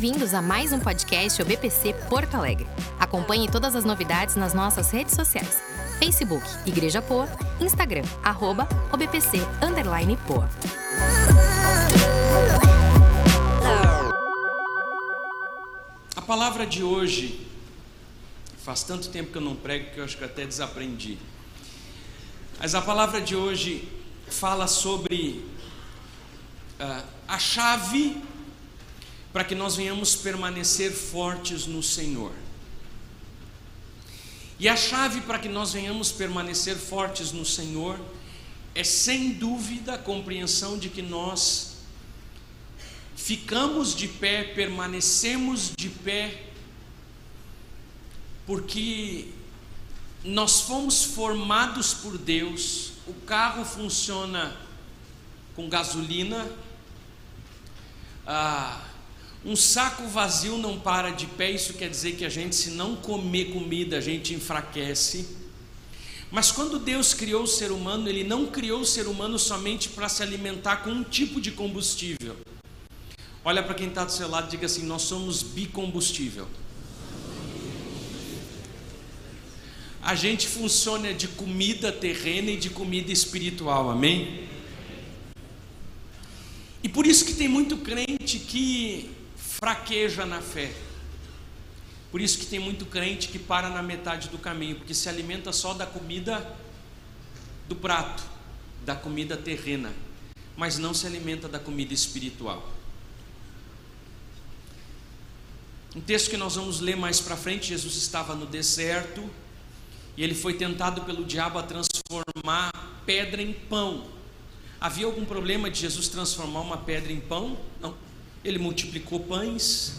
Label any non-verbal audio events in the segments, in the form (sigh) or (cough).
Bem-vindos a mais um podcast OBPC Porto Alegre. Acompanhe todas as novidades nas nossas redes sociais. Facebook Igreja Poa, Instagram arroba OBPC underline Poa. A palavra de hoje, faz tanto tempo que eu não prego que eu acho que até desaprendi. Mas a palavra de hoje fala sobre uh, a chave para que nós venhamos permanecer fortes no Senhor. E a chave para que nós venhamos permanecer fortes no Senhor é sem dúvida a compreensão de que nós ficamos de pé, permanecemos de pé, porque nós fomos formados por Deus, o carro funciona com gasolina, ah, um saco vazio não para de pé, isso quer dizer que a gente, se não comer comida, a gente enfraquece. Mas quando Deus criou o ser humano, Ele não criou o ser humano somente para se alimentar com um tipo de combustível. Olha para quem está do seu lado e diga assim: Nós somos bicombustível. A gente funciona de comida terrena e de comida espiritual, amém? E por isso que tem muito crente que fraqueja na fé. Por isso que tem muito crente que para na metade do caminho, porque se alimenta só da comida do prato, da comida terrena, mas não se alimenta da comida espiritual. Um texto que nós vamos ler mais para frente, Jesus estava no deserto e ele foi tentado pelo diabo a transformar pedra em pão. Havia algum problema de Jesus transformar uma pedra em pão? Não ele multiplicou pães,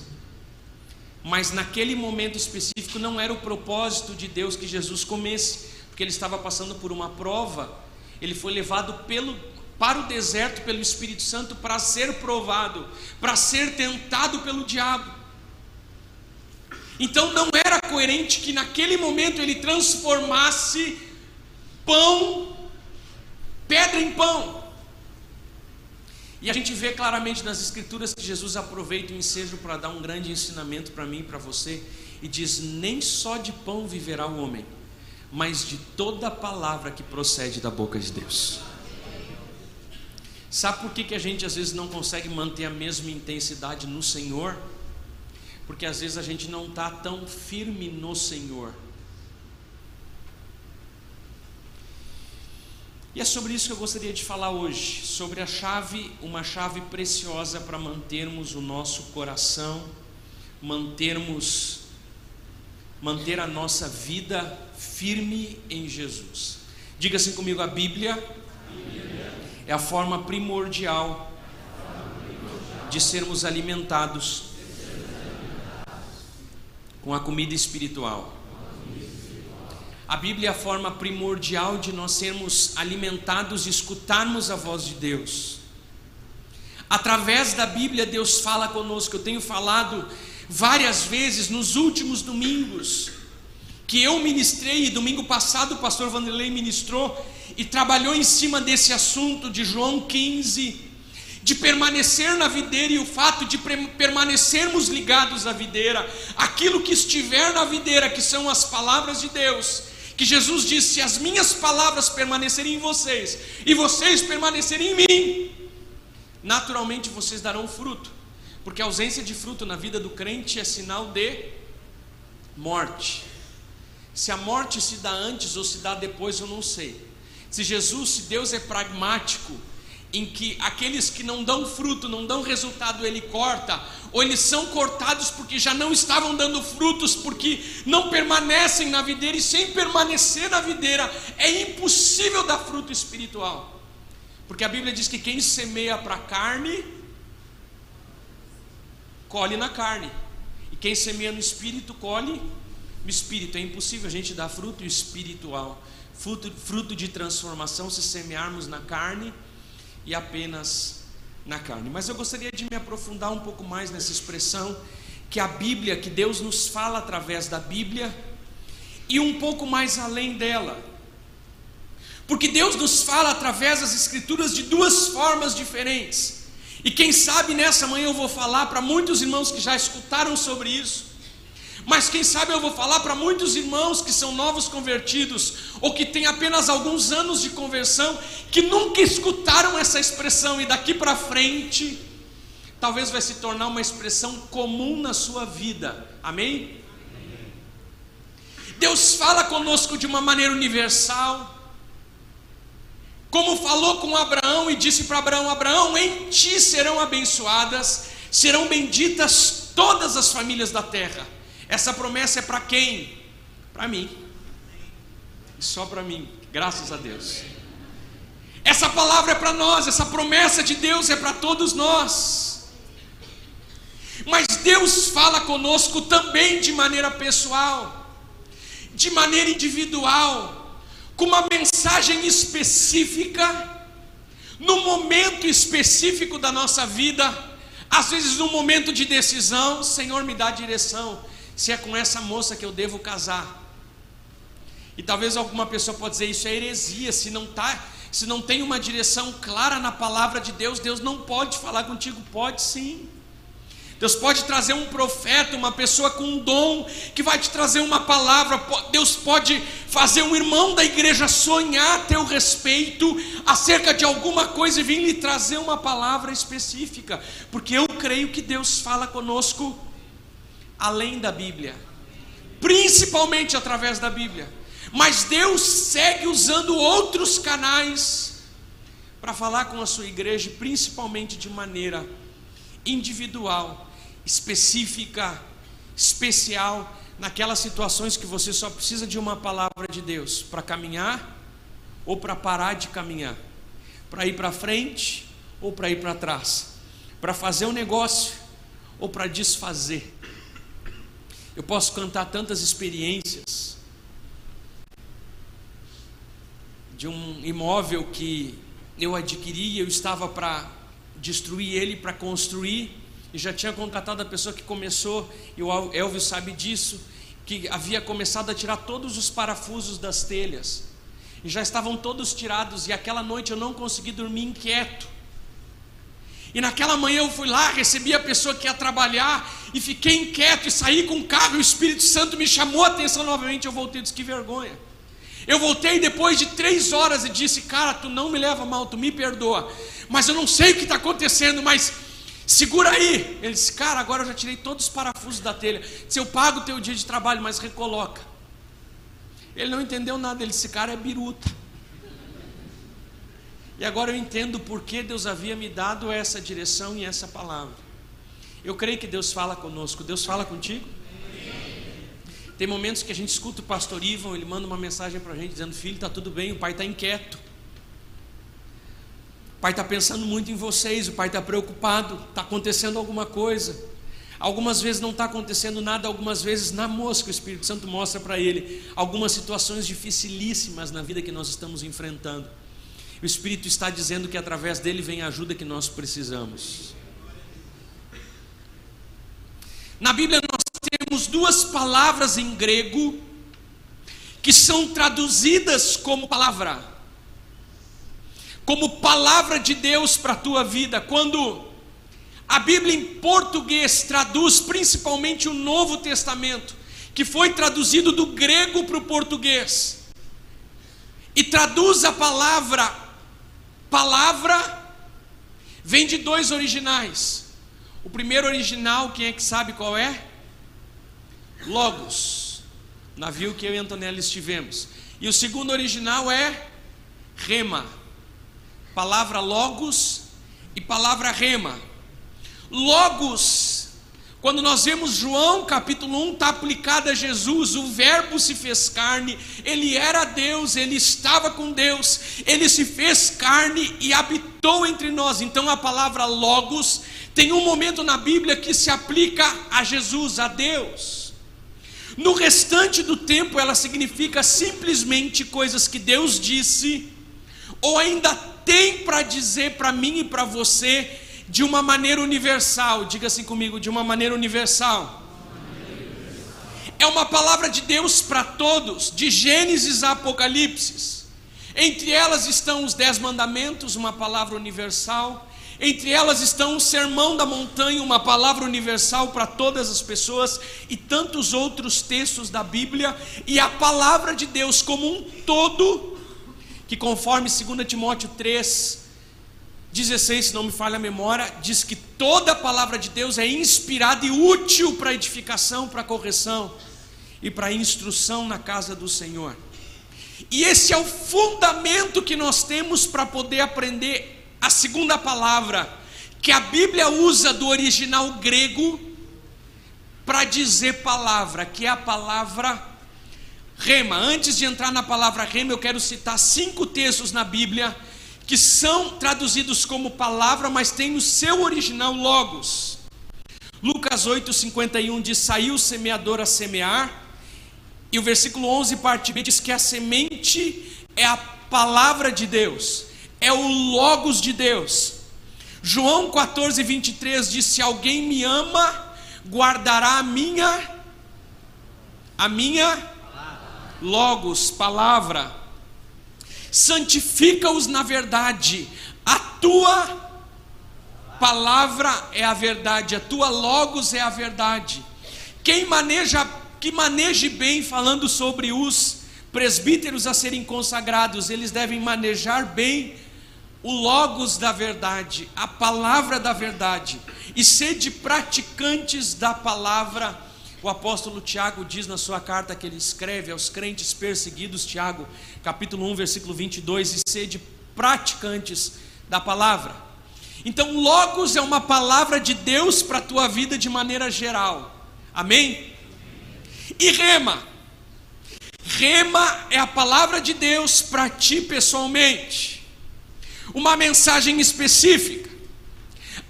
mas naquele momento específico não era o propósito de Deus que Jesus comesse, porque ele estava passando por uma prova, ele foi levado pelo, para o deserto pelo Espírito Santo para ser provado, para ser tentado pelo diabo. Então não era coerente que naquele momento ele transformasse pão, pedra em pão. E a gente vê claramente nas Escrituras que Jesus aproveita o ensejo para dar um grande ensinamento para mim e para você, e diz: Nem só de pão viverá o homem, mas de toda palavra que procede da boca de Deus. Sabe por que, que a gente às vezes não consegue manter a mesma intensidade no Senhor? Porque às vezes a gente não está tão firme no Senhor. E é sobre isso que eu gostaria de falar hoje, sobre a chave, uma chave preciosa para mantermos o nosso coração, mantermos manter a nossa vida firme em Jesus. Diga assim comigo, a Bíblia é a forma primordial de sermos alimentados com a comida espiritual. A Bíblia é a forma primordial de nós sermos alimentados e escutarmos a voz de Deus. Através da Bíblia, Deus fala conosco. Eu tenho falado várias vezes nos últimos domingos que eu ministrei, e domingo passado o pastor Vanderlei ministrou e trabalhou em cima desse assunto de João 15, de permanecer na videira e o fato de permanecermos ligados à videira, aquilo que estiver na videira, que são as palavras de Deus, que Jesus disse: Se as minhas palavras permanecerem em vocês e vocês permanecerem em mim, naturalmente vocês darão fruto, porque a ausência de fruto na vida do crente é sinal de morte. Se a morte se dá antes ou se dá depois, eu não sei. Se Jesus, se Deus é pragmático, em que aqueles que não dão fruto, não dão resultado, ele corta, ou eles são cortados porque já não estavam dando frutos, porque não permanecem na videira, e sem permanecer na videira é impossível dar fruto espiritual, porque a Bíblia diz que quem semeia para a carne, colhe na carne, e quem semeia no espírito, colhe no espírito. É impossível a gente dar fruto espiritual, fruto, fruto de transformação, se semearmos na carne e apenas na carne. Mas eu gostaria de me aprofundar um pouco mais nessa expressão que a Bíblia, que Deus nos fala através da Bíblia, e um pouco mais além dela. Porque Deus nos fala através das Escrituras de duas formas diferentes. E quem sabe nessa manhã eu vou falar para muitos irmãos que já escutaram sobre isso. Mas quem sabe eu vou falar para muitos irmãos que são novos convertidos, ou que têm apenas alguns anos de conversão, que nunca escutaram essa expressão, e daqui para frente, talvez vai se tornar uma expressão comum na sua vida. Amém? Deus fala conosco de uma maneira universal. Como falou com Abraão e disse para Abraão: Abraão, em ti serão abençoadas, serão benditas todas as famílias da terra. Essa promessa é para quem? Para mim. Só para mim, graças a Deus. Essa palavra é para nós, essa promessa de Deus é para todos nós. Mas Deus fala conosco também de maneira pessoal, de maneira individual, com uma mensagem específica, no momento específico da nossa vida, às vezes no momento de decisão, Senhor me dá direção, se é com essa moça que eu devo casar. E talvez alguma pessoa pode dizer isso é heresia, se não tá, se não tem uma direção clara na palavra de Deus, Deus não pode falar contigo, pode sim. Deus pode trazer um profeta, uma pessoa com um dom que vai te trazer uma palavra. Deus pode fazer um irmão da igreja sonhar a teu respeito acerca de alguma coisa e vir lhe trazer uma palavra específica, porque eu creio que Deus fala conosco além da Bíblia, principalmente através da Bíblia. Mas Deus segue usando outros canais para falar com a sua igreja, principalmente de maneira individual, específica, especial, naquelas situações que você só precisa de uma palavra de Deus para caminhar ou para parar de caminhar, para ir para frente ou para ir para trás, para fazer um negócio ou para desfazer. Eu posso cantar tantas experiências de um imóvel que eu adquiri, eu estava para destruir ele, para construir, e já tinha contratado a pessoa que começou, e o Elvio sabe disso, que havia começado a tirar todos os parafusos das telhas, e já estavam todos tirados, e aquela noite eu não consegui dormir inquieto. E naquela manhã eu fui lá, recebi a pessoa que ia trabalhar e fiquei inquieto e saí com o carro. E o Espírito Santo me chamou a atenção novamente. Eu voltei e disse: Que vergonha. Eu voltei depois de três horas e disse: Cara, tu não me leva mal, tu me perdoa. Mas eu não sei o que está acontecendo, mas segura aí. Ele disse: Cara, agora eu já tirei todos os parafusos da telha. Se eu pago o teu dia de trabalho, mas recoloca. Ele não entendeu nada. Ele disse: Cara, é biruta. E agora eu entendo por que Deus havia me dado essa direção e essa palavra. Eu creio que Deus fala conosco. Deus fala contigo? Tem momentos que a gente escuta o pastor Ivan, ele manda uma mensagem para a gente dizendo: Filho, está tudo bem, o pai está inquieto. O pai está pensando muito em vocês, o pai está preocupado, está acontecendo alguma coisa. Algumas vezes não está acontecendo nada, algumas vezes na mosca o Espírito Santo mostra para ele algumas situações dificilíssimas na vida que nós estamos enfrentando. O Espírito está dizendo que através dele vem a ajuda que nós precisamos. Na Bíblia nós temos duas palavras em grego que são traduzidas como palavra, como palavra de Deus para a tua vida. Quando a Bíblia em português traduz principalmente o Novo Testamento, que foi traduzido do grego para o português, e traduz a palavra Palavra vem de dois originais. O primeiro original, quem é que sabe qual é? Logos, navio que eu e Antonella estivemos. E o segundo original é rema. Palavra logos e palavra rema. Logos quando nós vemos João capítulo 1, está aplicado a Jesus, o Verbo se fez carne, ele era Deus, ele estava com Deus, ele se fez carne e habitou entre nós. Então a palavra Logos tem um momento na Bíblia que se aplica a Jesus, a Deus. No restante do tempo, ela significa simplesmente coisas que Deus disse, ou ainda tem para dizer para mim e para você de uma maneira universal. Diga assim comigo, de uma maneira universal. É uma palavra de Deus para todos, de Gênesis a Apocalipse. Entre elas estão os dez mandamentos, uma palavra universal. Entre elas estão o Sermão da Montanha, uma palavra universal para todas as pessoas, e tantos outros textos da Bíblia, e a palavra de Deus como um todo, que conforme 2 Timóteo 3, 16, se não me falha a memória, diz que toda a palavra de Deus é inspirada e útil para edificação, para correção e para instrução na casa do Senhor. E esse é o fundamento que nós temos para poder aprender a segunda palavra que a Bíblia usa do original grego para dizer palavra, que é a palavra rema. Antes de entrar na palavra rema, eu quero citar cinco textos na Bíblia que são traduzidos como palavra, mas tem no seu original logos. Lucas 8:51 diz: "Saiu o semeador a semear", e o versículo 11 parte B diz que a semente é a palavra de Deus é o Logos de Deus. João 14, 23 diz: Se alguém me ama, guardará a minha, a minha Logos, palavra. Santifica-os na verdade, a tua palavra é a verdade, a tua Logos é a verdade. Quem maneja, que maneje bem, falando sobre os presbíteros a serem consagrados, eles devem manejar bem o Logos da verdade, a palavra da verdade, e sede praticantes da palavra. O apóstolo Tiago diz na sua carta que ele escreve aos crentes perseguidos, Tiago, capítulo 1, versículo 22, e sede praticantes da palavra. Então, Logos é uma palavra de Deus para a tua vida de maneira geral, amém? E Rema, Rema é a palavra de Deus para ti pessoalmente uma mensagem específica,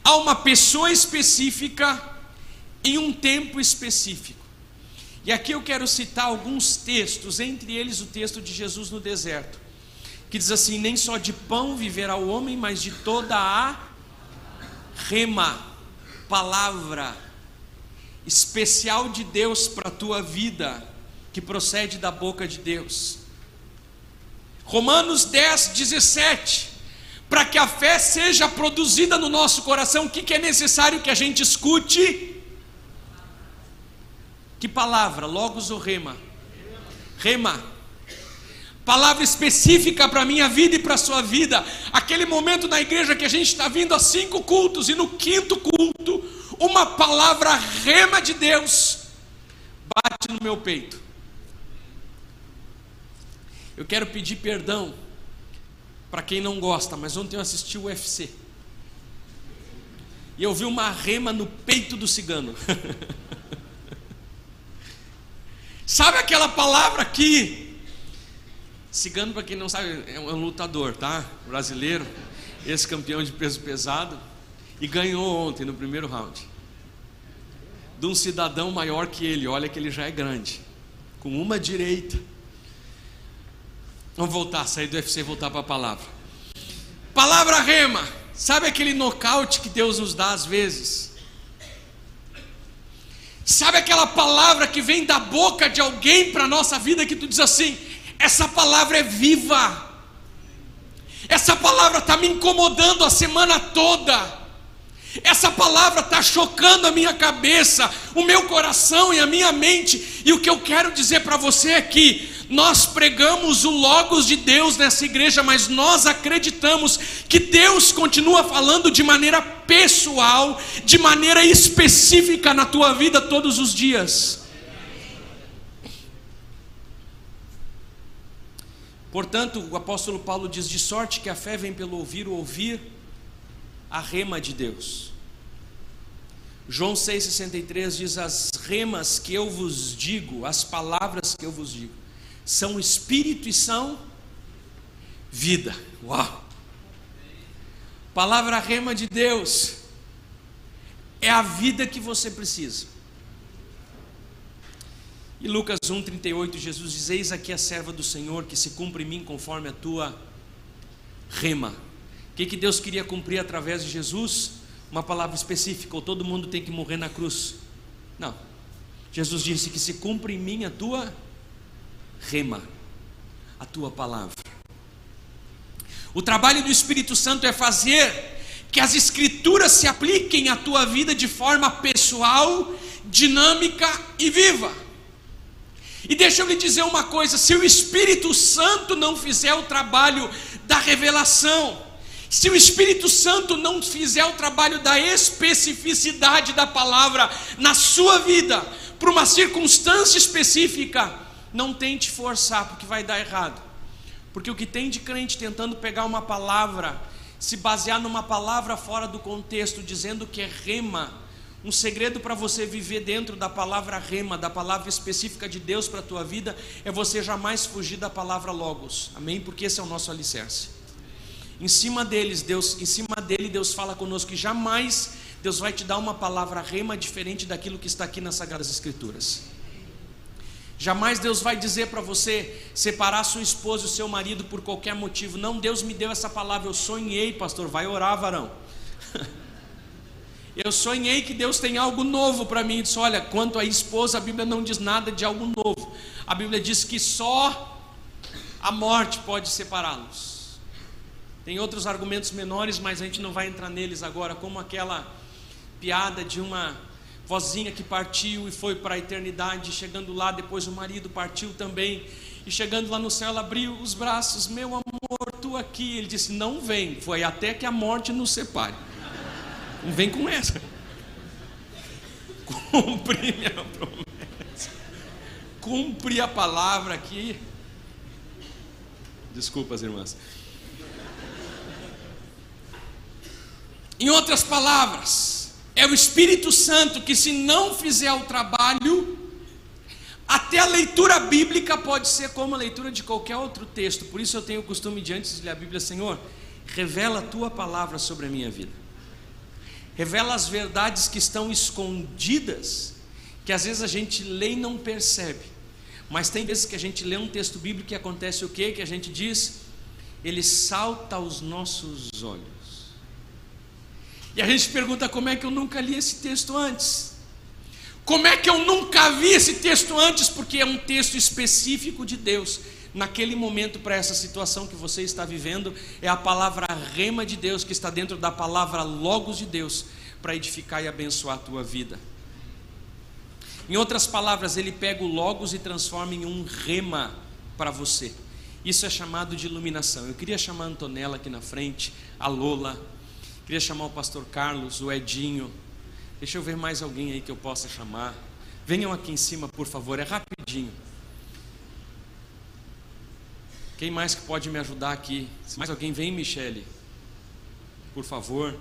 a uma pessoa específica, em um tempo específico. E aqui eu quero citar alguns textos, entre eles o texto de Jesus no deserto, que diz assim: Nem só de pão viverá o homem, mas de toda a rema, palavra especial de Deus para a tua vida, que procede da boca de Deus. Romanos 10, 17 para que a fé seja produzida no nosso coração, o que, que é necessário que a gente escute? Que palavra? Logos ou rema? Rema. Palavra específica para a minha vida e para a sua vida. Aquele momento na igreja que a gente está vindo a cinco cultos e no quinto culto, uma palavra rema de Deus bate no meu peito. Eu quero pedir perdão para quem não gosta, mas ontem eu assisti o UFC. E eu vi uma rema no peito do cigano. (laughs) sabe aquela palavra que cigano para quem não sabe é um lutador, tá? Brasileiro, esse campeão de peso pesado e ganhou ontem no primeiro round. De um cidadão maior que ele, olha que ele já é grande, com uma direita Vamos voltar, sair do UFC e voltar para a palavra. Palavra rema. Sabe aquele nocaute que Deus nos dá às vezes? Sabe aquela palavra que vem da boca de alguém para a nossa vida que tu diz assim: essa palavra é viva, essa palavra está me incomodando a semana toda, essa palavra está chocando a minha cabeça, o meu coração e a minha mente, e o que eu quero dizer para você é que nós pregamos o Logos de Deus nessa igreja, mas nós acreditamos que Deus continua falando de maneira pessoal, de maneira específica na tua vida todos os dias. Portanto, o apóstolo Paulo diz: de sorte que a fé vem pelo ouvir, o ouvir a rema de Deus. João 6,63 diz: As remas que eu vos digo, as palavras que eu vos digo, são espírito e são vida. Uau! Palavra rema de Deus é a vida que você precisa. E Lucas 1,38, Jesus diz: Eis aqui a serva do Senhor que se cumpre em mim conforme a tua rema. O que, que Deus queria cumprir através de Jesus? Uma palavra específica, ou todo mundo tem que morrer na cruz. Não. Jesus disse que se cumpre em mim a tua rema rema, a tua palavra. O trabalho do Espírito Santo é fazer que as escrituras se apliquem à tua vida de forma pessoal, dinâmica e viva. E deixa eu lhe dizer uma coisa: se o Espírito Santo não fizer o trabalho da revelação, se o Espírito Santo não fizer o trabalho da especificidade da palavra na sua vida, para uma circunstância específica, não tente forçar, porque vai dar errado. Porque o que tem de crente tentando pegar uma palavra, se basear numa palavra fora do contexto, dizendo que é rema, um segredo para você viver dentro da palavra rema, da palavra específica de Deus para a tua vida, é você jamais fugir da palavra logos. Amém? Porque esse é o nosso alicerce. Em cima deles, Deus, em cima dele Deus fala conosco que jamais Deus vai te dar uma palavra rema diferente daquilo que está aqui nas sagradas escrituras. Jamais Deus vai dizer para você separar sua esposa e seu marido por qualquer motivo. Não, Deus me deu essa palavra, eu sonhei, pastor, vai orar, varão. (laughs) Eu sonhei que Deus tem algo novo para mim. Disse, olha, quanto à esposa, a Bíblia não diz nada de algo novo. A Bíblia diz que só a morte pode separá-los. Tem outros argumentos menores, mas a gente não vai entrar neles agora, como aquela piada de uma vozinha que partiu e foi para a eternidade, chegando lá, depois o marido partiu também, e chegando lá no céu, ela abriu os braços, meu amor, tu aqui. Ele disse: Não vem, foi até que a morte nos separe. Não vem com essa. (laughs) Cumpri minha promessa. Cumpri a palavra aqui. Desculpa as irmãs. Em outras palavras, é o Espírito Santo que, se não fizer o trabalho, até a leitura bíblica pode ser como a leitura de qualquer outro texto. Por isso eu tenho o costume de antes de ler a Bíblia, Senhor, revela a tua palavra sobre a minha vida revela as verdades que estão escondidas, que às vezes a gente lê e não percebe. Mas tem vezes que a gente lê um texto bíblico e acontece o quê? Que a gente diz, ele salta aos nossos olhos. E a gente pergunta como é que eu nunca li esse texto antes? Como é que eu nunca vi esse texto antes? Porque é um texto específico de Deus naquele momento para essa situação que você está vivendo, é a palavra rema de Deus que está dentro da palavra logos de Deus para edificar e abençoar a tua vida. Em outras palavras, ele pega o logos e transforma em um rema para você. Isso é chamado de iluminação. Eu queria chamar a Antonella aqui na frente, a Lola, queria chamar o pastor Carlos, o Edinho. Deixa eu ver mais alguém aí que eu possa chamar. Venham aqui em cima, por favor, é rapidinho. Quem mais que pode me ajudar aqui? Se mais alguém vem, Michele. Por favor.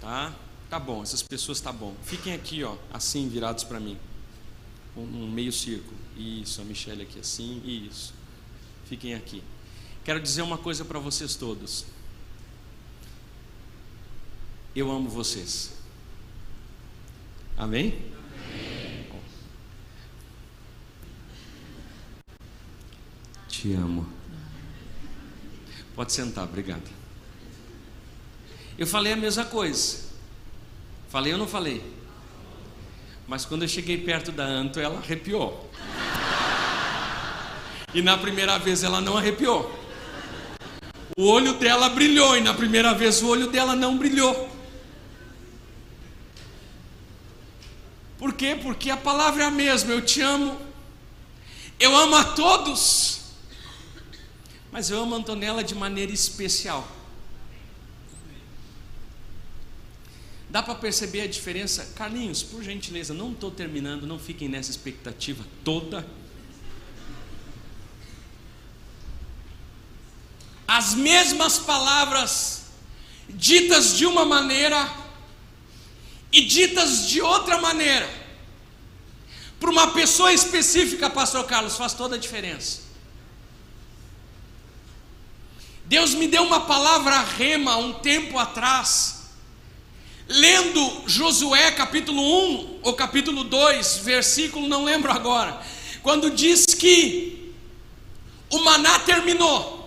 Tá? Tá bom, essas pessoas tá bom. Fiquem aqui, ó, assim virados para mim. Um, um meio círculo. Isso, a Michele aqui assim, isso. Fiquem aqui. Quero dizer uma coisa para vocês todos. Eu amo vocês. Amém? Te amo. Pode sentar, obrigado. Eu falei a mesma coisa. Falei ou não falei? Mas quando eu cheguei perto da Anto, ela arrepiou. E na primeira vez ela não arrepiou. O olho dela brilhou e na primeira vez o olho dela não brilhou. Por quê? Porque a palavra é a mesma. Eu te amo. Eu amo a todos. Mas eu amo a Antonella de maneira especial. Dá para perceber a diferença? Carlinhos, por gentileza, não estou terminando, não fiquem nessa expectativa toda. As mesmas palavras ditas de uma maneira e ditas de outra maneira. Para uma pessoa específica, Pastor Carlos, faz toda a diferença. Deus me deu uma palavra rema um tempo atrás, lendo Josué capítulo 1 ou capítulo 2, versículo, não lembro agora, quando diz que o maná terminou.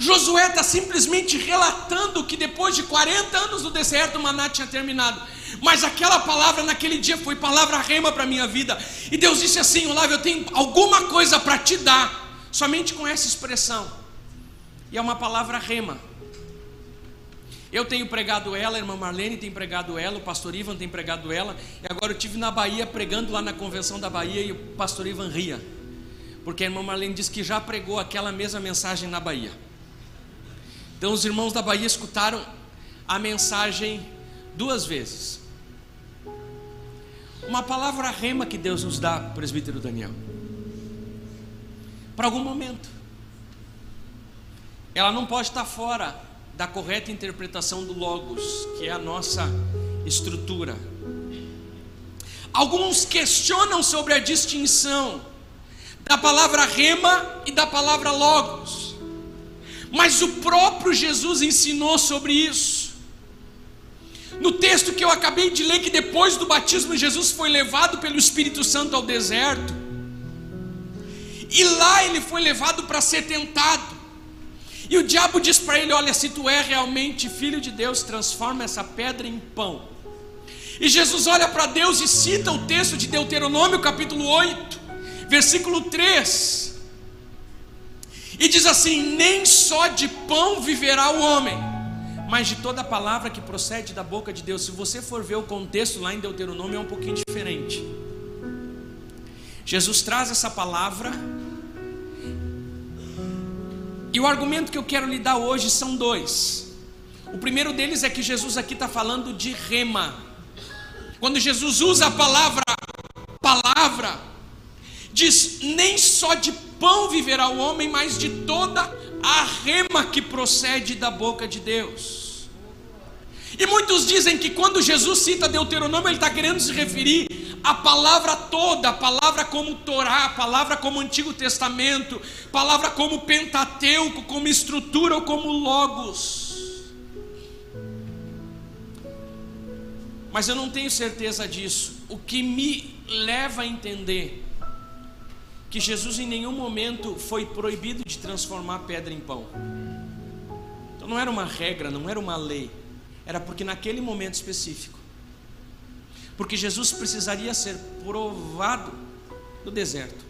Josué está simplesmente relatando que depois de 40 anos no deserto o maná tinha terminado. Mas aquela palavra naquele dia foi palavra rema para a minha vida. E Deus disse assim: Olavo, eu tenho alguma coisa para te dar somente com essa expressão. E é uma palavra rema. Eu tenho pregado ela, a irmã Marlene tem pregado ela, o pastor Ivan tem pregado ela, e agora eu tive na Bahia pregando lá na convenção da Bahia e o pastor Ivan ria, porque a irmã Marlene disse que já pregou aquela mesma mensagem na Bahia. Então os irmãos da Bahia escutaram a mensagem duas vezes. Uma palavra rema que Deus nos dá, presbítero Daniel, para algum momento. Ela não pode estar fora da correta interpretação do Logos, que é a nossa estrutura. Alguns questionam sobre a distinção da palavra rema e da palavra Logos, mas o próprio Jesus ensinou sobre isso. No texto que eu acabei de ler, que depois do batismo Jesus foi levado pelo Espírito Santo ao deserto, e lá ele foi levado para ser tentado. E o diabo diz para ele: Olha, se tu é realmente filho de Deus, transforma essa pedra em pão. E Jesus olha para Deus e cita o texto de Deuteronômio, capítulo 8, versículo 3. E diz assim: Nem só de pão viverá o homem, mas de toda palavra que procede da boca de Deus. Se você for ver o contexto lá em Deuteronômio, é um pouquinho diferente. Jesus traz essa palavra e o argumento que eu quero lhe dar hoje são dois. O primeiro deles é que Jesus aqui está falando de rema. Quando Jesus usa a palavra palavra, diz nem só de pão viverá o homem, mas de toda a rema que procede da boca de Deus. E muitos dizem que quando Jesus cita Deuteronômio, ele está querendo se referir a palavra toda, a palavra como Torá, a palavra como Antigo Testamento, palavra como Pentateuco, como estrutura ou como Logos. Mas eu não tenho certeza disso. O que me leva a entender que Jesus em nenhum momento foi proibido de transformar pedra em pão. Então não era uma regra, não era uma lei. Era porque naquele momento específico porque Jesus precisaria ser provado no deserto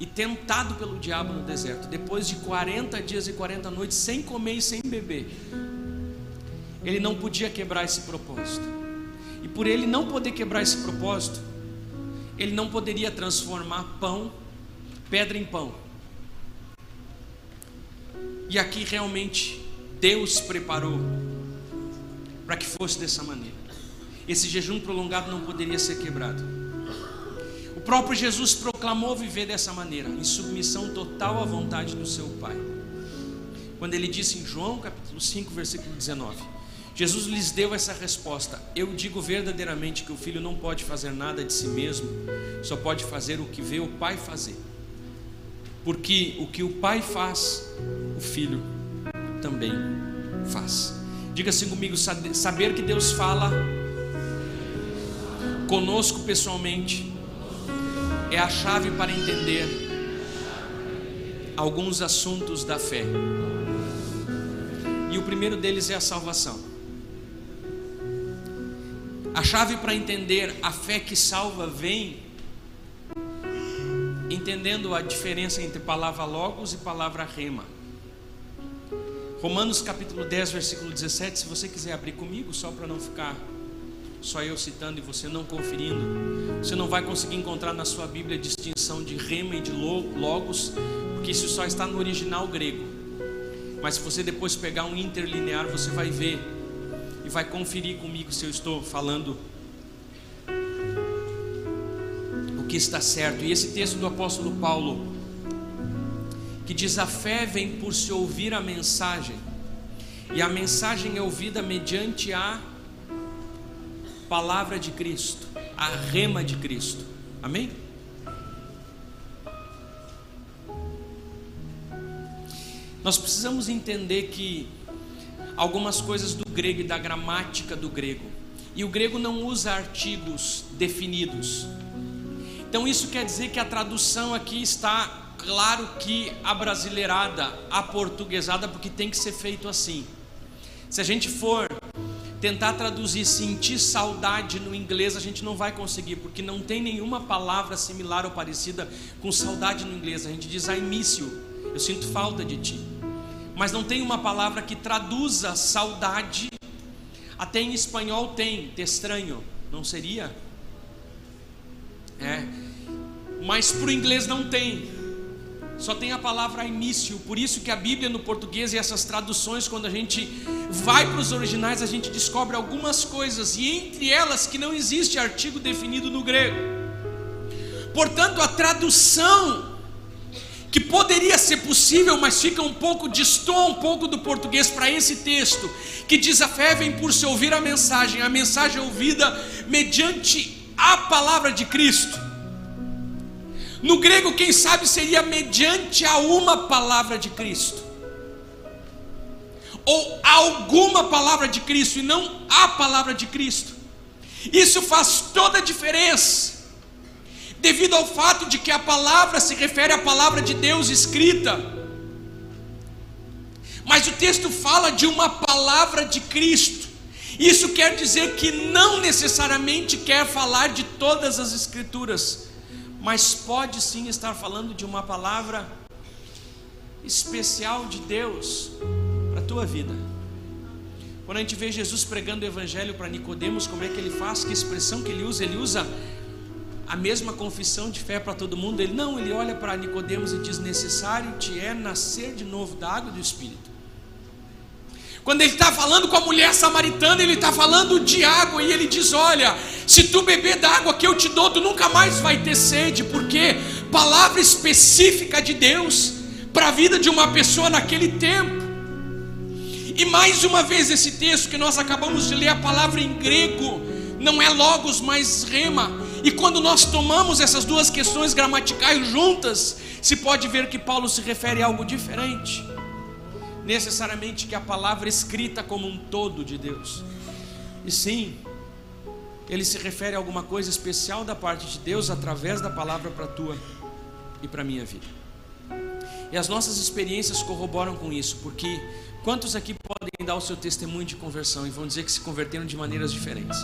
e tentado pelo diabo no deserto, depois de 40 dias e 40 noites sem comer e sem beber. Ele não podia quebrar esse propósito. E por ele não poder quebrar esse propósito, ele não poderia transformar pão, pedra em pão. E aqui realmente Deus preparou para que fosse dessa maneira esse jejum prolongado não poderia ser quebrado. O próprio Jesus proclamou viver dessa maneira, em submissão total à vontade do seu Pai. Quando ele disse em João capítulo 5, versículo 19: Jesus lhes deu essa resposta: Eu digo verdadeiramente que o filho não pode fazer nada de si mesmo, só pode fazer o que vê o Pai fazer. Porque o que o Pai faz, o filho também faz. Diga assim comigo: saber que Deus fala conosco pessoalmente é a chave para entender alguns assuntos da fé. E o primeiro deles é a salvação. A chave para entender a fé que salva vem entendendo a diferença entre palavra logos e palavra rema. Romanos capítulo 10, versículo 17, se você quiser abrir comigo, só para não ficar só eu citando e você não conferindo, você não vai conseguir encontrar na sua Bíblia a distinção de rema e de logos, porque isso só está no original grego. Mas se você depois pegar um interlinear, você vai ver vai conferir comigo se eu estou falando o que está certo. E esse texto do apóstolo Paulo, que diz: A fé vem por se ouvir a mensagem, e a mensagem é ouvida mediante a palavra de Cristo, a rema de Cristo. Amém? Nós precisamos entender que algumas coisas do grego e da gramática do grego, e o grego não usa artigos definidos. Então isso quer dizer que a tradução aqui está claro que a brasileirada, a portuguesada, porque tem que ser feito assim. Se a gente for tentar traduzir sentir saudade no inglês, a gente não vai conseguir, porque não tem nenhuma palavra similar ou parecida com saudade no inglês. A gente diz I miss you, eu sinto falta de ti. Mas não tem uma palavra que traduza saudade. Até em espanhol tem, te estranho, não seria? É, mas para o inglês não tem. Só tem a palavra início, por isso que a Bíblia no português e essas traduções, quando a gente vai para os originais, a gente descobre algumas coisas, e entre elas que não existe artigo definido no grego. Portanto, a tradução que poderia ser possível, mas fica um pouco, destoa um pouco do português para esse texto, que diz: a fé vem por se ouvir a mensagem, a mensagem é ouvida mediante a palavra de Cristo. No grego, quem sabe seria mediante a uma palavra de Cristo, ou alguma palavra de Cristo, e não a palavra de Cristo. Isso faz toda a diferença devido ao fato de que a palavra se refere à palavra de Deus escrita. Mas o texto fala de uma palavra de Cristo. Isso quer dizer que não necessariamente quer falar de todas as escrituras, mas pode sim estar falando de uma palavra especial de Deus para a tua vida. Quando a gente vê Jesus pregando o evangelho para Nicodemos, como é que ele faz? Que expressão que ele usa? Ele usa a mesma confissão de fé para todo mundo. Ele não, ele olha para Nicodemos e diz: necessário te é nascer de novo da água e do Espírito. Quando ele está falando com a mulher samaritana, ele está falando de água e ele diz: Olha, se tu beber da água que eu te dou, tu nunca mais vai ter sede, porque palavra específica de Deus para a vida de uma pessoa naquele tempo. E mais uma vez esse texto que nós acabamos de ler, a palavra em grego não é logos, mas rema e quando nós tomamos essas duas questões gramaticais juntas, se pode ver que Paulo se refere a algo diferente. Necessariamente que a palavra escrita como um todo de Deus. E sim, ele se refere a alguma coisa especial da parte de Deus através da palavra para a tua e para a minha vida. E as nossas experiências corroboram com isso, porque quantos aqui podem dar o seu testemunho de conversão e vão dizer que se converteram de maneiras diferentes?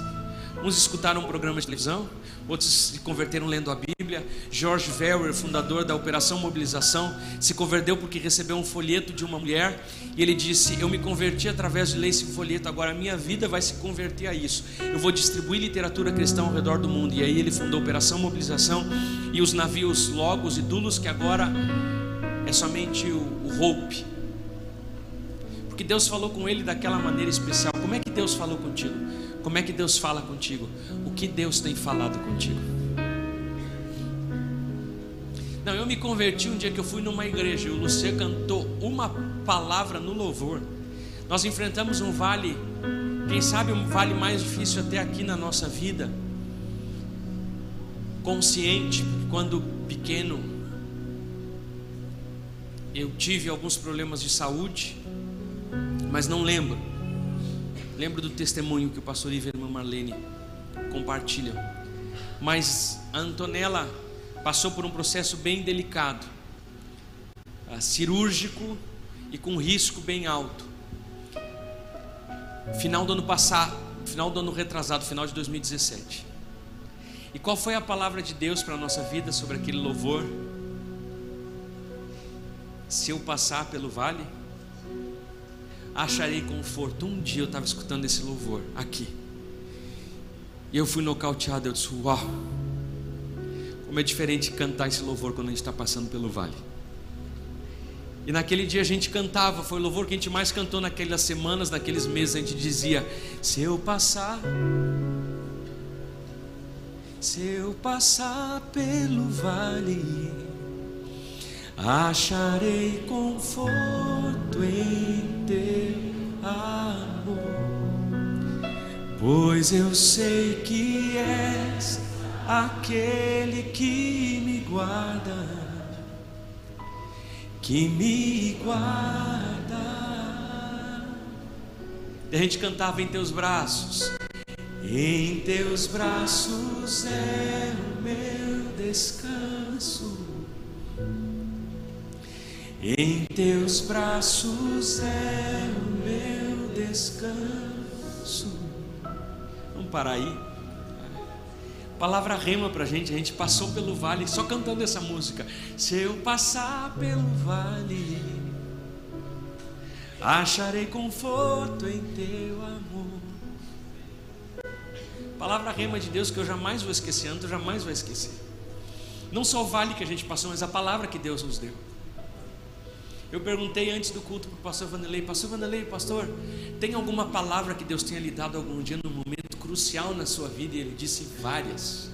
Uns escutaram um programa de televisão, outros se converteram lendo a Bíblia. George Verwer, fundador da Operação Mobilização, se converteu porque recebeu um folheto de uma mulher e ele disse: Eu me converti através de ler esse folheto, agora a minha vida vai se converter a isso. Eu vou distribuir literatura cristã ao redor do mundo. E aí ele fundou a Operação Mobilização e os navios Logos e Dulos, que agora é somente o, o Hope. Porque Deus falou com ele daquela maneira especial. Como é que Deus falou contigo? Como é que Deus fala contigo? O que Deus tem falado contigo? Não, eu me converti um dia que eu fui numa igreja e o Luciano cantou uma palavra no louvor. Nós enfrentamos um vale, quem sabe um vale mais difícil até aqui na nossa vida. Consciente, quando pequeno, eu tive alguns problemas de saúde, mas não lembro. Lembro do testemunho que o pastor Iver Marlene compartilham. Mas a Antonella passou por um processo bem delicado, ah, cirúrgico e com risco bem alto. Final do ano passado, final do ano retrasado, final de 2017. E qual foi a palavra de Deus para a nossa vida sobre aquele louvor? Se eu passar pelo vale, acharei conforto. Um dia eu estava escutando esse louvor aqui. E eu fui nocauteado. Eu disse: Uau! Como é diferente cantar esse louvor quando a gente está passando pelo vale. E naquele dia a gente cantava, foi o louvor que a gente mais cantou naquelas semanas, naqueles meses. A gente dizia: Se eu passar, se eu passar pelo vale acharei conforto em teu amor, pois eu sei que és aquele que me guarda, que me guarda. E a gente cantava em teus braços. Em teus braços é o meu descanso. Em teus braços é o meu descanso. Vamos parar aí. palavra rema para a gente. A gente passou pelo vale só cantando essa música. Se eu passar pelo vale, acharei conforto em teu amor. Palavra rema de Deus que eu jamais vou esquecer, Anto jamais vai esquecer. Não só o vale que a gente passou, mas a palavra que Deus nos deu. Eu perguntei antes do culto para o pastor Vanderlei, pastor Vanderlei, pastor, tem alguma palavra que Deus tenha lhe dado algum dia num momento crucial na sua vida? E ele disse várias.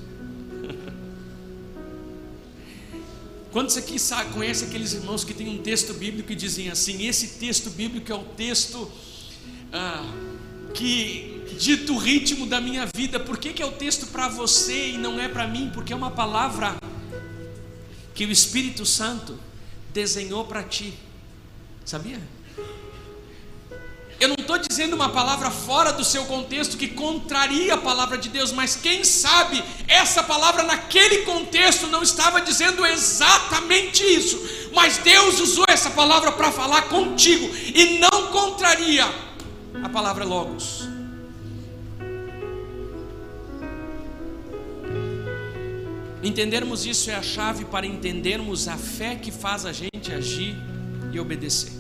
(laughs) Quantos aqui sabe, conhece aqueles irmãos que tem um texto bíblico e dizem assim: esse texto bíblico é o texto ah, que dita o ritmo da minha vida. Por que, que é o texto para você e não é para mim? Porque é uma palavra que o Espírito Santo desenhou para ti. Sabia? Eu não estou dizendo uma palavra fora do seu contexto que contraria a palavra de Deus, mas quem sabe essa palavra naquele contexto não estava dizendo exatamente isso, mas Deus usou essa palavra para falar contigo e não contraria a palavra Logos. Entendermos isso é a chave para entendermos a fé que faz a gente agir e obedecer.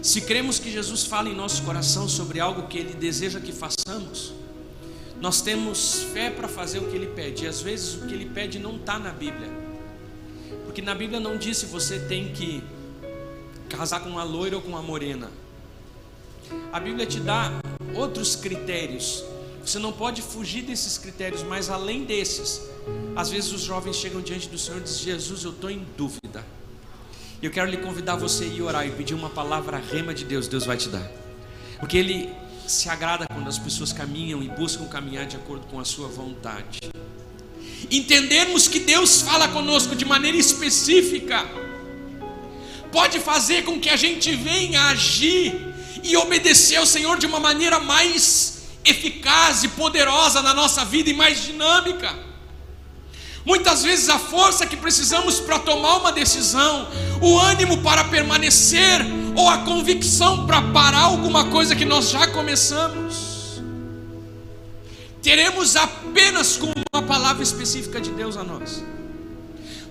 Se cremos que Jesus fala em nosso coração sobre algo que Ele deseja que façamos, nós temos fé para fazer o que Ele pede. E às vezes o que Ele pede não está na Bíblia, porque na Bíblia não diz se você tem que casar com uma loira ou com uma morena. A Bíblia te dá outros critérios. Você não pode fugir desses critérios, mas além desses, às vezes os jovens chegam diante do Senhor e dizem: Jesus, eu estou em dúvida. E eu quero lhe convidar você a ir orar e pedir uma palavra rema de Deus, Deus vai te dar. Porque Ele se agrada quando as pessoas caminham e buscam caminhar de acordo com a sua vontade. Entendermos que Deus fala conosco de maneira específica, pode fazer com que a gente venha agir e obedecer ao Senhor de uma maneira mais eficaz e poderosa na nossa vida e mais dinâmica. Muitas vezes a força que precisamos para tomar uma decisão, o ânimo para permanecer, ou a convicção para parar alguma coisa que nós já começamos, teremos apenas com uma palavra específica de Deus a nós.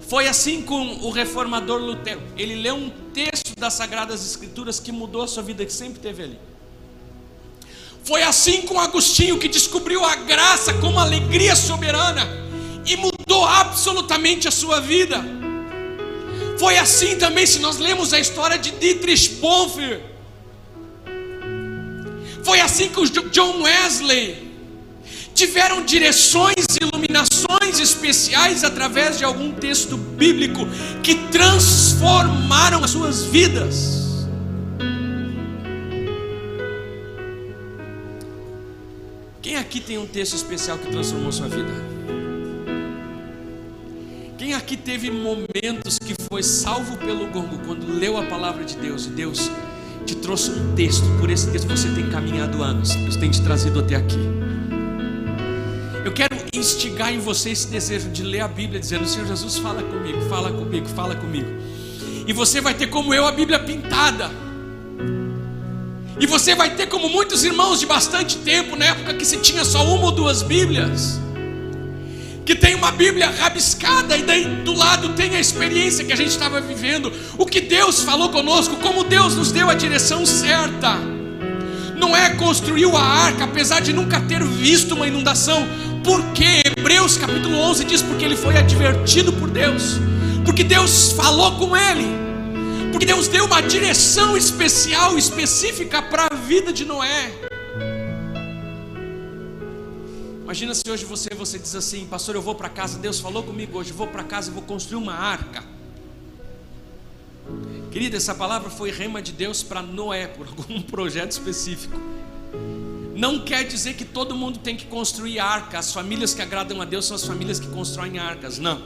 Foi assim com o reformador Lutero. Ele leu um texto das Sagradas Escrituras que mudou a sua vida, que sempre teve ali. Foi assim com Agostinho, que descobriu a graça como alegria soberana e mudou absolutamente a sua vida. Foi assim também se nós lemos a história de Dietrich Bonhoeffer. Foi assim que os John Wesley tiveram direções e iluminações especiais através de algum texto bíblico que transformaram as suas vidas. Quem aqui tem um texto especial que transformou sua vida? Aqui teve momentos que foi salvo pelo gongo quando leu a palavra de Deus e Deus te trouxe um texto, por esse texto você tem caminhado anos, Deus tem te trazido até aqui. Eu quero instigar em você esse desejo de ler a Bíblia, dizendo: Senhor Jesus, fala comigo, fala comigo, fala comigo. E você vai ter como eu a Bíblia pintada. E você vai ter como muitos irmãos de bastante tempo, na época que se tinha só uma ou duas Bíblias que tem uma Bíblia rabiscada e daí do lado tem a experiência que a gente estava vivendo, o que Deus falou conosco, como Deus nos deu a direção certa. Não é construiu a arca, apesar de nunca ter visto uma inundação, porque Hebreus capítulo 11 diz porque ele foi advertido por Deus, porque Deus falou com ele, porque Deus deu uma direção especial, específica para a vida de Noé. Imagina se hoje você você diz assim, pastor, eu vou para casa, Deus falou comigo hoje, vou para casa e vou construir uma arca. Querida, essa palavra foi rema de Deus para Noé por (laughs) algum projeto específico. Não quer dizer que todo mundo tem que construir arca. As famílias que agradam a Deus são as famílias que constroem arcas. Não.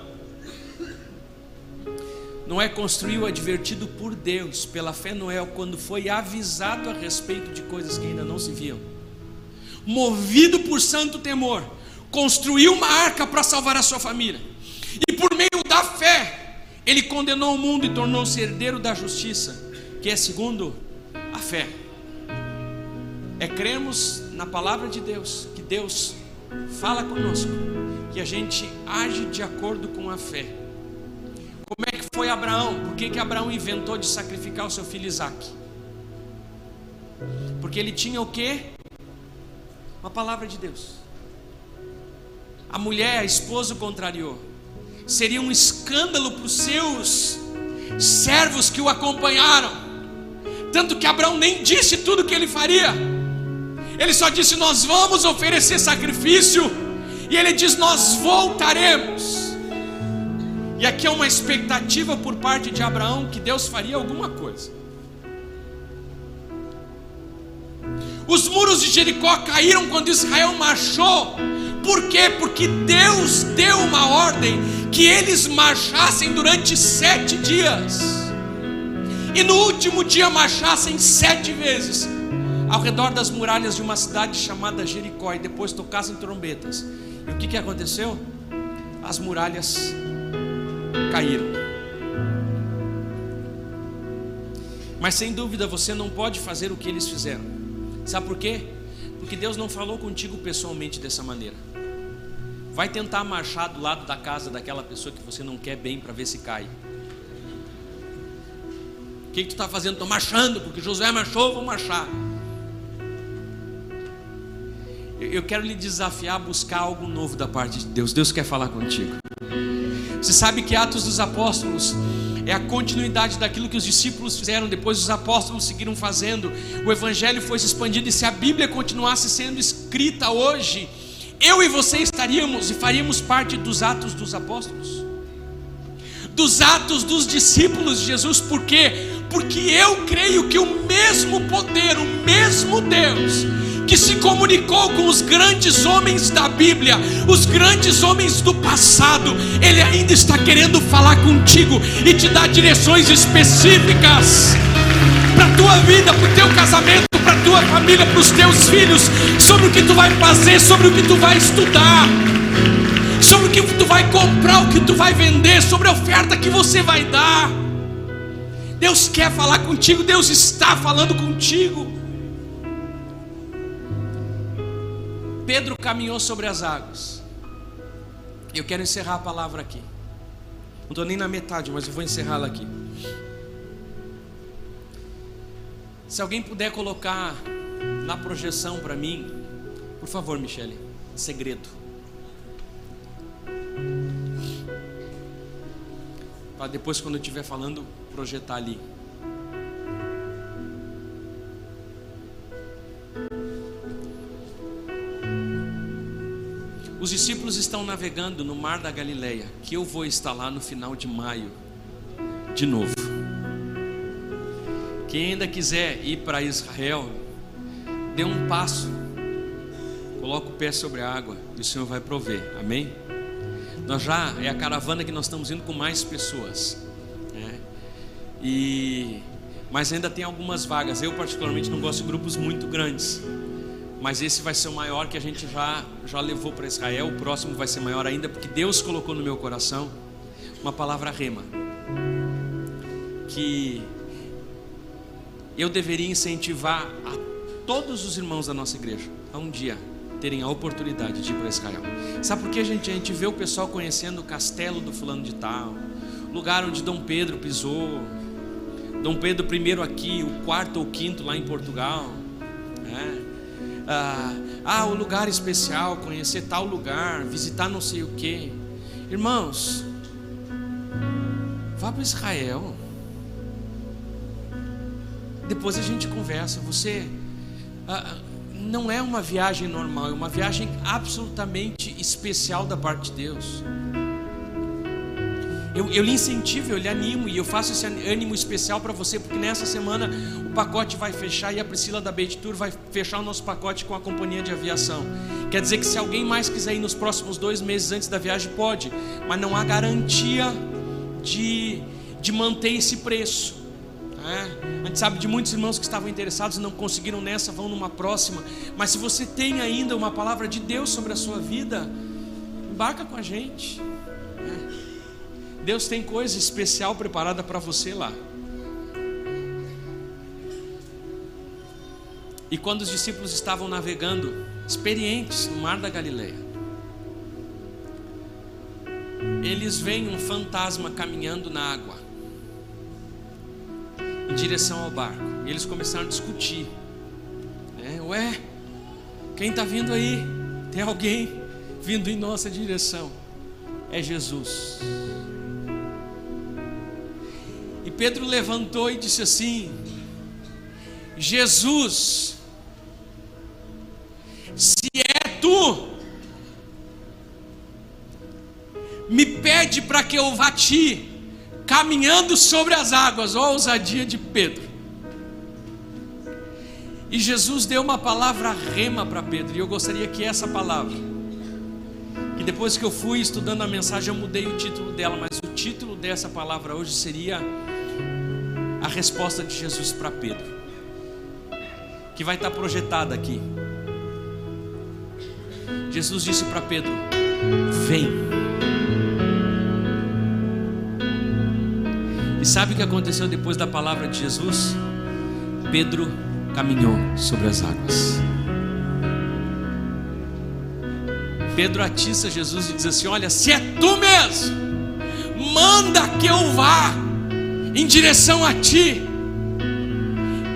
Noé construiu advertido por Deus, pela fé Noé, quando foi avisado a respeito de coisas que ainda não se viam movido por santo temor, construiu uma arca para salvar a sua família. E por meio da fé, ele condenou o mundo e tornou-se herdeiro da justiça, que é segundo a fé. É cremos na palavra de Deus, que Deus fala conosco, que a gente age de acordo com a fé. Como é que foi Abraão? Por que, que Abraão inventou de sacrificar o seu filho Isaac? Porque ele tinha o que? Uma palavra de Deus. A mulher, a esposa, o contrariou. Seria um escândalo para os seus servos que o acompanharam. Tanto que Abraão nem disse tudo o que ele faria. Ele só disse: Nós vamos oferecer sacrifício. E ele diz: Nós voltaremos. E aqui é uma expectativa por parte de Abraão que Deus faria alguma coisa. Os muros de Jericó caíram quando Israel marchou. Por quê? Porque Deus deu uma ordem que eles marchassem durante sete dias. E no último dia marchassem sete vezes ao redor das muralhas de uma cidade chamada Jericó e depois tocassem trombetas. E o que, que aconteceu? As muralhas caíram. Mas sem dúvida você não pode fazer o que eles fizeram. Sabe por quê? Porque Deus não falou contigo pessoalmente dessa maneira. Vai tentar marchar do lado da casa daquela pessoa que você não quer bem para ver se cai. O que, que tu está fazendo? Estou marchando, porque Josué marchou, vou marchar. Eu quero lhe desafiar a buscar algo novo da parte de Deus. Deus quer falar contigo. Você sabe que Atos dos Apóstolos é a continuidade daquilo que os discípulos fizeram, depois os apóstolos seguiram fazendo. O evangelho foi se expandido e se a Bíblia continuasse sendo escrita hoje, eu e você estaríamos e faríamos parte dos Atos dos Apóstolos. Dos atos dos discípulos de Jesus, por quê? Porque eu creio que o mesmo poder, o mesmo Deus que se comunicou com os grandes homens da Bíblia, os grandes homens do passado, Ele ainda está querendo falar contigo e te dar direções específicas para a tua vida, para o teu casamento, para a tua família, para os teus filhos, sobre o que tu vai fazer, sobre o que tu vai estudar, sobre o que tu vai comprar, o que tu vai vender, sobre a oferta que você vai dar. Deus quer falar contigo, Deus está falando contigo. Pedro caminhou sobre as águas. Eu quero encerrar a palavra aqui. Não estou nem na metade, mas eu vou encerrá-la aqui. Se alguém puder colocar na projeção para mim, por favor, Michele, segredo. Para depois, quando eu estiver falando, projetar ali. Discípulos estão navegando no mar da Galileia, que eu vou estar lá no final de maio, de novo. Quem ainda quiser ir para Israel, dê um passo, coloca o pé sobre a água e o Senhor vai prover, amém? Nós já, é a caravana que nós estamos indo com mais pessoas, né? e, mas ainda tem algumas vagas. Eu, particularmente, não gosto de grupos muito grandes mas esse vai ser o maior que a gente já, já levou para Israel. O próximo vai ser maior ainda, porque Deus colocou no meu coração uma palavra rema. Que eu deveria incentivar a todos os irmãos da nossa igreja a um dia terem a oportunidade de ir para Israel. Sabe por que a gente, a gente vê o pessoal conhecendo o castelo do fulano de tal, lugar onde Dom Pedro pisou, Dom Pedro I aqui, o quarto ou quinto lá em Portugal, né? Ah, ah, o lugar especial, conhecer tal lugar, visitar não sei o que. Irmãos, vá para Israel. Depois a gente conversa. Você ah, não é uma viagem normal, é uma viagem absolutamente especial da parte de Deus. Eu, eu lhe incentivo, eu lhe animo e eu faço esse ânimo especial para você, porque nessa semana pacote vai fechar e a Priscila da Beit Tour vai fechar o nosso pacote com a companhia de aviação. Quer dizer que se alguém mais quiser ir nos próximos dois meses antes da viagem, pode, mas não há garantia de, de manter esse preço. É, a gente sabe de muitos irmãos que estavam interessados e não conseguiram nessa, vão numa próxima. Mas se você tem ainda uma palavra de Deus sobre a sua vida, embarca com a gente. Deus tem coisa especial preparada para você lá. E quando os discípulos estavam navegando, experientes no mar da Galileia, eles veem um fantasma caminhando na água. direção ao barco. E eles começaram a discutir. É, Ué, quem está vindo aí? Tem alguém vindo em nossa direção. É Jesus. E Pedro levantou e disse assim: Jesus, se é tu, me pede para que eu vá ti, caminhando sobre as águas, ó ousadia de Pedro. E Jesus deu uma palavra rema para Pedro, e eu gostaria que essa palavra, que depois que eu fui estudando a mensagem, eu mudei o título dela, mas o título dessa palavra hoje seria a resposta de Jesus para Pedro, que vai estar projetada aqui. Jesus disse para Pedro: Vem. E sabe o que aconteceu depois da palavra de Jesus? Pedro caminhou sobre as águas. Pedro atiça Jesus e diz assim: Olha, se é tu mesmo, manda que eu vá em direção a ti.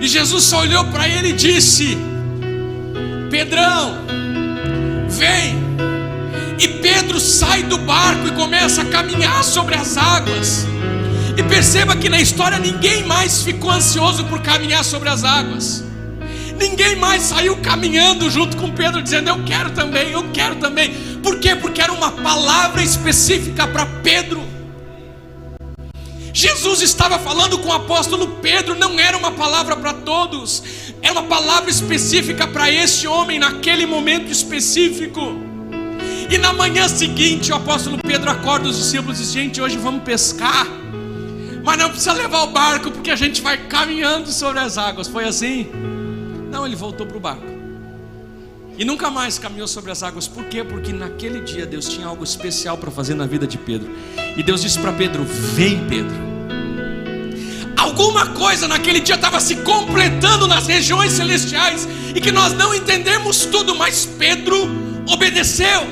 E Jesus só olhou para ele e disse: Pedrão, vem. E Pedro sai do barco e começa a caminhar sobre as águas. E perceba que na história ninguém mais ficou ansioso por caminhar sobre as águas. Ninguém mais saiu caminhando junto com Pedro dizendo: Eu quero também, eu quero também. Por quê? Porque era uma palavra específica para Pedro. Jesus estava falando com o apóstolo Pedro, não era uma palavra para todos, era uma palavra específica para esse homem naquele momento específico. E na manhã seguinte, o apóstolo Pedro acorda os discípulos e diz: Gente, hoje vamos pescar mas não precisa levar o barco, porque a gente vai caminhando sobre as águas. Foi assim? Não, ele voltou para o barco. E nunca mais caminhou sobre as águas. Por quê? Porque naquele dia Deus tinha algo especial para fazer na vida de Pedro. E Deus disse para Pedro: Vem, Pedro. Alguma coisa naquele dia estava se completando nas regiões celestiais e que nós não entendemos tudo, mas Pedro obedeceu.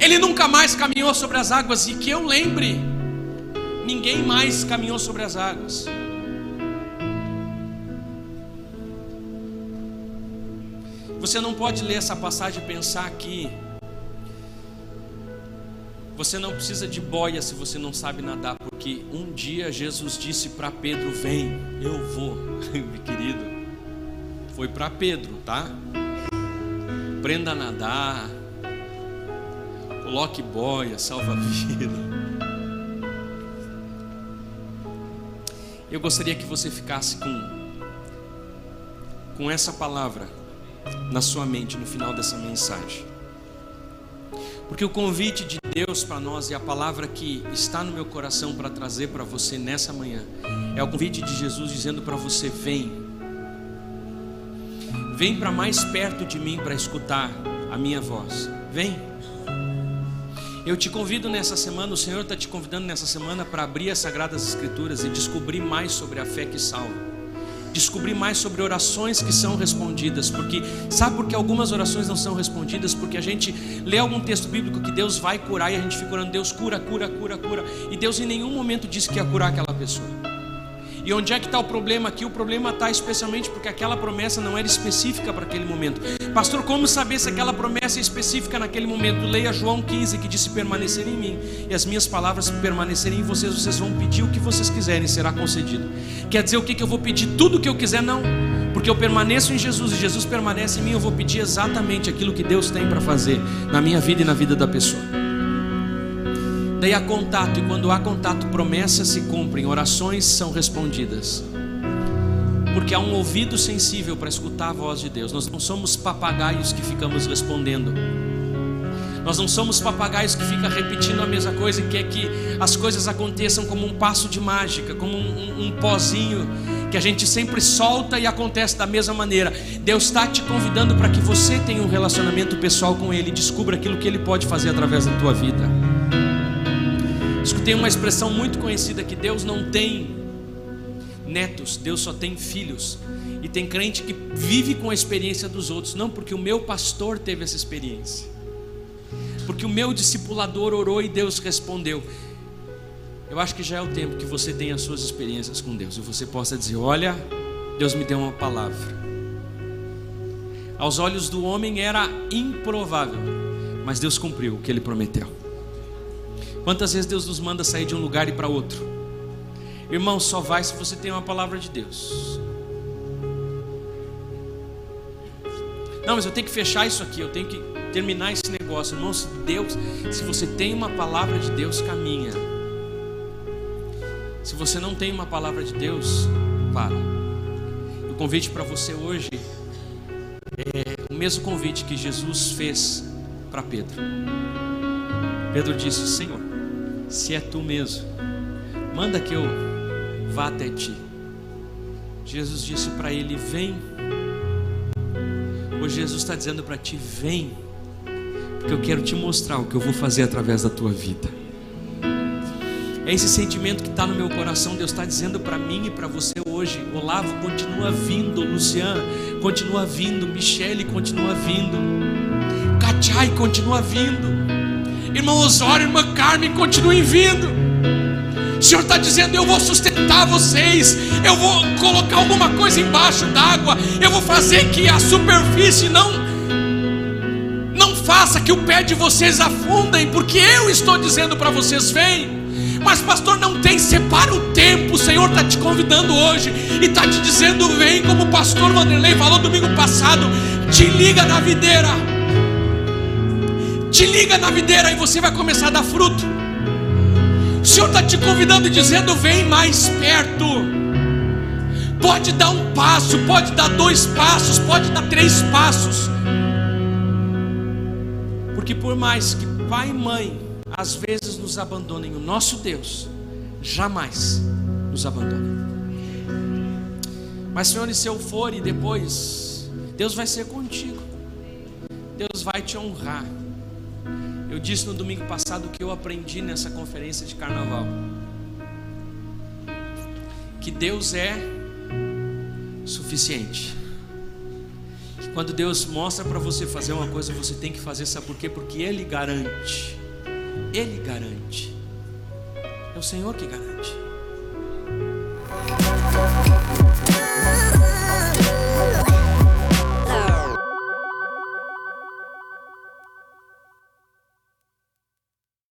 Ele nunca mais caminhou sobre as águas e que eu lembre, ninguém mais caminhou sobre as águas. Você não pode ler essa passagem e pensar que você não precisa de boia se você não sabe nadar, porque um dia Jesus disse para Pedro: Vem, eu vou, (laughs) meu querido. Foi para Pedro, tá? Aprenda a nadar, coloque boia, salva vida. Eu gostaria que você ficasse com, com essa palavra na sua mente no final dessa mensagem. Porque o convite de Deus para nós e a palavra que está no meu coração para trazer para você nessa manhã é o convite de Jesus dizendo para você: vem, vem para mais perto de mim para escutar a minha voz. Vem. Eu te convido nessa semana, o Senhor está te convidando nessa semana para abrir as Sagradas Escrituras e descobrir mais sobre a fé que salva. Descobrir mais sobre orações que são respondidas, porque sabe por que algumas orações não são respondidas? Porque a gente lê algum texto bíblico que Deus vai curar e a gente fica orando, Deus cura, cura, cura, cura, e Deus em nenhum momento disse que ia curar aquela pessoa. E onde é que está o problema aqui? O problema está especialmente porque aquela promessa não era específica para aquele momento. Pastor, como saber se aquela promessa é específica naquele momento? Leia João 15 que disse permanecer em mim e as minhas palavras permanecerem em vocês. Vocês vão pedir o que vocês quiserem, será concedido. Quer dizer o que, que eu vou pedir? Tudo o que eu quiser? Não, porque eu permaneço em Jesus e Jesus permanece em mim. Eu vou pedir exatamente aquilo que Deus tem para fazer na minha vida e na vida da pessoa. Daí há contato, e quando há contato, promessas se cumprem, orações são respondidas. Porque há um ouvido sensível para escutar a voz de Deus. Nós não somos papagaios que ficamos respondendo. Nós não somos papagaios que ficam repetindo a mesma coisa e quer que as coisas aconteçam como um passo de mágica, como um, um, um pozinho que a gente sempre solta e acontece da mesma maneira. Deus está te convidando para que você tenha um relacionamento pessoal com Ele, descubra aquilo que Ele pode fazer através da tua vida. Escutei uma expressão muito conhecida que Deus não tem netos, Deus só tem filhos. E tem crente que vive com a experiência dos outros, não porque o meu pastor teve essa experiência. Porque o meu discipulador orou e Deus respondeu. Eu acho que já é o tempo que você tenha as suas experiências com Deus e você possa dizer: Olha, Deus me deu uma palavra. Aos olhos do homem era improvável, mas Deus cumpriu o que ele prometeu. Quantas vezes Deus nos manda sair de um lugar e para outro? Irmão, só vai se você tem uma palavra de Deus. Não, mas eu tenho que fechar isso aqui, eu tenho que terminar esse negócio. Irmão, se Deus, se você tem uma palavra de Deus, caminha. Se você não tem uma palavra de Deus, para. O convite para você hoje é o mesmo convite que Jesus fez para Pedro. Pedro disse: Senhor, se é tu mesmo, manda que eu vá até ti. Jesus disse para ele: Vem. Hoje Jesus está dizendo para ti: Vem, porque eu quero te mostrar o que eu vou fazer através da tua vida. É esse sentimento que está no meu coração. Deus está dizendo para mim e para você hoje. Olavo continua vindo, Luciano continua vindo, Michele continua vindo, Kachai continua vindo, irmão Osório, irmã Carmen continuem vindo. O Senhor está dizendo: Eu vou sustentar vocês, eu vou colocar alguma coisa embaixo d'água, eu vou fazer que a superfície não não faça que o pé de vocês afundem, porque eu estou dizendo para vocês: vem. Mas, pastor, não tem, separa o tempo. O Senhor está te convidando hoje e está te dizendo: vem, como o pastor Vanderlei falou domingo passado. Te liga na videira, te liga na videira e você vai começar a dar fruto. O Senhor está te convidando e dizendo: vem mais perto. Pode dar um passo, pode dar dois passos, pode dar três passos. Porque por mais que pai e mãe às vezes nos abandonem, o nosso Deus jamais nos abandona. Mas, Senhor, e se eu for e depois, Deus vai ser contigo, Deus vai te honrar. Eu disse no domingo passado que eu aprendi nessa conferência de carnaval: que Deus é suficiente. Que quando Deus mostra para você fazer uma coisa, você tem que fazer, sabe por quê? Porque Ele garante ele garante. É o Senhor que garante.